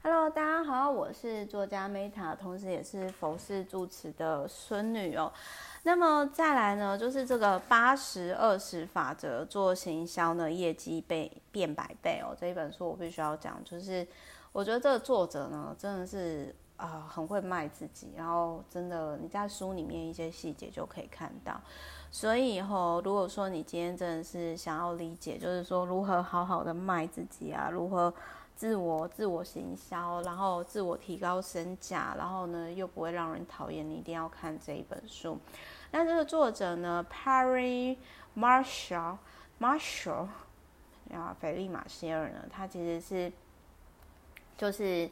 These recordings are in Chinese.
Hello，大家好，我是作家 Meta，同时也是佛系住持的孙女哦。那么再来呢，就是这个八十二十法则做行销呢，业绩倍变百倍哦。这一本书我必须要讲，就是我觉得这个作者呢，真的是啊、很会卖自己，然后真的你在书里面一些细节就可以看到。所以以后如果说你今天真的是想要理解，就是说如何好好的卖自己啊，如何。自我自我行销，然后自我提高身价，然后呢又不会让人讨厌，你一定要看这一本书。那这个作者呢，Perry Marshall Marshall 啊，菲利马歇尔呢，他其实是就是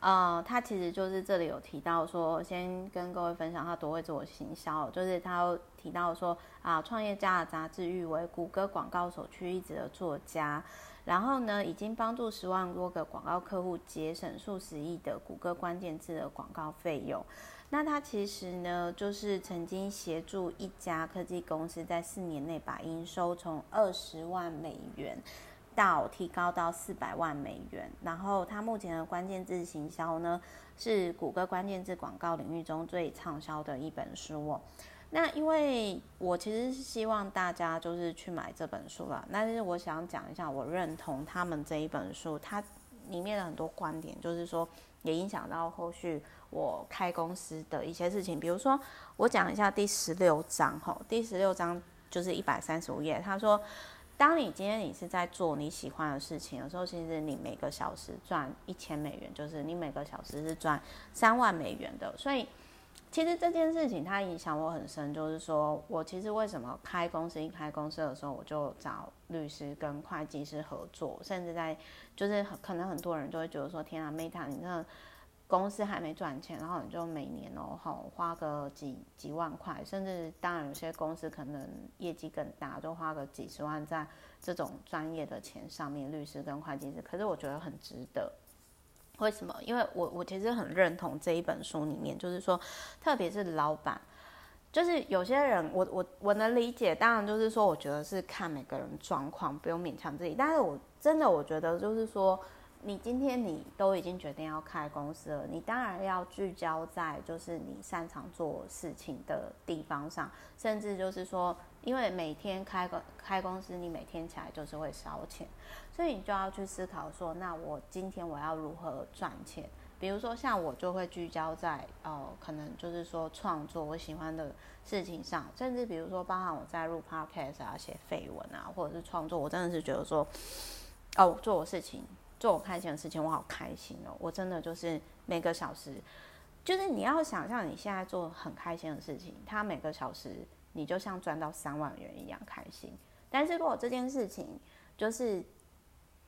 呃，他其实就是这里有提到说，先跟各位分享他多会自我行销，就是他提到说啊，创业家的杂志誉为谷歌广告首屈一指的作家。然后呢，已经帮助十万多个广告客户节省数十亿的谷歌关键字的广告费用。那他其实呢，就是曾经协助一家科技公司在四年内把营收从二十万美元到提高到四百万美元。然后他目前的关键字行销呢，是谷歌关键字广告领域中最畅销的一本书哦。那因为我其实是希望大家就是去买这本书啦，但是我想讲一下，我认同他们这一本书，它里面的很多观点，就是说也影响到后续我开公司的一些事情。比如说，我讲一下第十六章哈，第十六章就是一百三十五页，他说，当你今天你是在做你喜欢的事情的时候，其实你每个小时赚一千美元，就是你每个小时是赚三万美元的，所以。其实这件事情它影响我很深，就是说我其实为什么开公司一开公司的时候，我就找律师跟会计师合作，甚至在就是可能很多人就会觉得说，天啊，Meta，你这公司还没赚钱，然后你就每年哦吼花个几几万块，甚至当然有些公司可能业绩更大，就花个几十万在这种专业的钱上面，律师跟会计师，可是我觉得很值得。为什么？因为我我其实很认同这一本书里面，就是说，特别是老板，就是有些人，我我我能理解。当然，就是说，我觉得是看每个人状况，不用勉强自己。但是我真的我觉得，就是说，你今天你都已经决定要开公司了，你当然要聚焦在就是你擅长做事情的地方上，甚至就是说。因为每天开个开公司，你每天起来就是会烧钱，所以你就要去思考说，那我今天我要如何赚钱？比如说像我就会聚焦在呃，可能就是说创作我喜欢的事情上，甚至比如说包含我在录 podcast 啊、写废文啊，或者是创作，我真的是觉得说，哦，做我事情，做我开心的事情，我好开心哦！我真的就是每个小时，就是你要想象你现在做很开心的事情，它每个小时。你就像赚到三万元一样开心，但是如果这件事情就是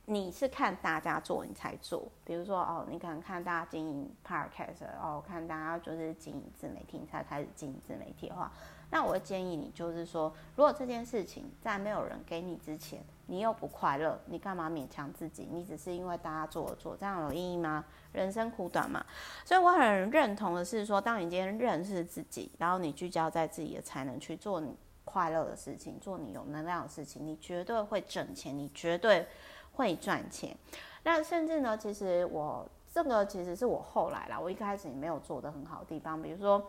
你是看大家做你才做，比如说哦，你可能看大家经营 podcast，哦，看大家就是经营自媒体你才开始经营自媒体的话，那我会建议你就是说，如果这件事情在没有人给你之前，你又不快乐，你干嘛勉强自己？你只是因为大家做而做，这样有意义吗？人生苦短嘛，所以我很认同的是说，当你今天认识自己，然后你聚焦在自己的才能去做你快乐的事情，做你有能量的事情，你绝对会挣钱，你绝对会赚钱。那甚至呢，其实我这个其实是我后来啦，我一开始也没有做得很好的地方，比如说。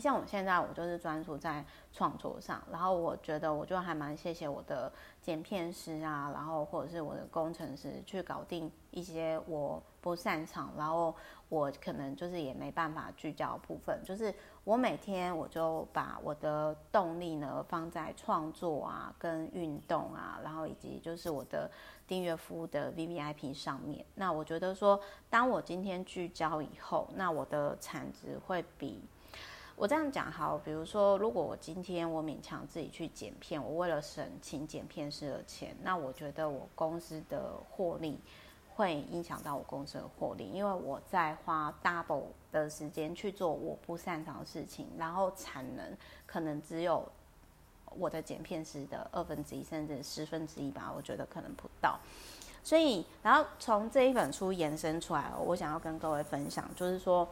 像我现在，我就是专注在创作上，然后我觉得我就还蛮谢谢我的剪片师啊，然后或者是我的工程师去搞定一些我不擅长，然后我可能就是也没办法聚焦部分，就是我每天我就把我的动力呢放在创作啊、跟运动啊，然后以及就是我的订阅服务的 VVIP 上面。那我觉得说，当我今天聚焦以后，那我的产值会比。我这样讲好，比如说，如果我今天我勉强自己去剪片，我为了省请剪片师的钱，那我觉得我公司的获利会影响到我公司的获利，因为我在花 double 的时间去做我不擅长的事情，然后产能可能只有我的剪片师的二分之一甚至十分之一吧，我觉得可能不到。所以，然后从这一本书延伸出来，我想要跟各位分享，就是说。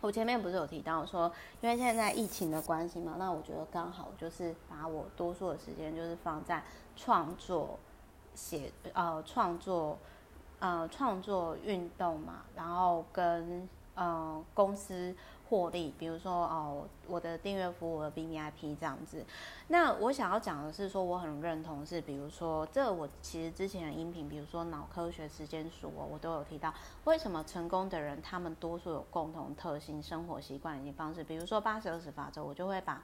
我前面不是有提到说，因为现在疫情的关系嘛，那我觉得刚好就是把我多数的时间就是放在创作、写呃创作呃创作运动嘛，然后跟呃公司。获利，比如说哦，我的订阅服务，我的 VIP 这样子。那我想要讲的是说，我很认同是，比如说，这我其实之前的音频，比如说脑科学时间数哦，我都有提到，为什么成功的人他们多数有共同特性、生活习惯以及方式。比如说八十二十法则，我就会把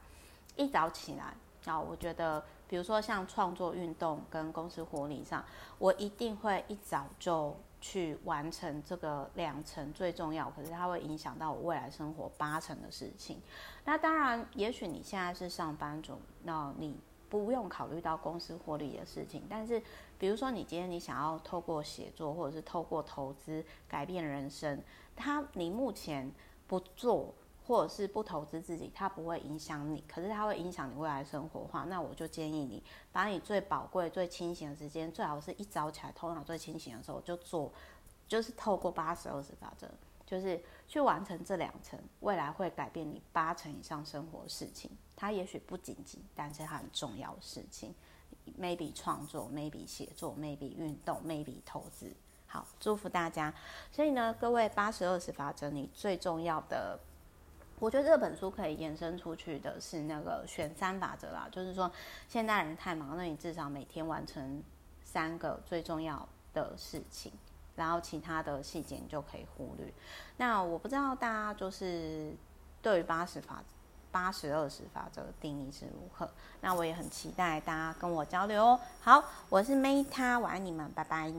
一早起来，然后我觉得，比如说像创作、运动跟公司获利上，我一定会一早就。去完成这个两成最重要，可是它会影响到我未来生活八成的事情。那当然，也许你现在是上班族，那你不用考虑到公司获利的事情。但是，比如说你今天你想要透过写作或者是透过投资改变人生，它你目前不做。或者是不投资自己，它不会影响你，可是它会影响你未来生活的话，那我就建议你把你最宝贵、最清醒的时间，最好是一早起来头脑最清醒的时候就做，就是透过八十二十法则，就是去完成这两层，未来会改变你八成以上生活的事情。它也许不紧急，但是它很重要的事情，maybe 创作，maybe 写作，maybe 运动，maybe 投资。好，祝福大家。所以呢，各位八十二十法则，你最重要的。我觉得这本书可以延伸出去的是那个选三法则啦，就是说现代人太忙，那你至少每天完成三个最重要的事情，然后其他的细节你就可以忽略。那我不知道大家就是对于八十法八十二十法则的定义是如何，那我也很期待大家跟我交流哦。好，我是 Meta，我爱你们，拜拜。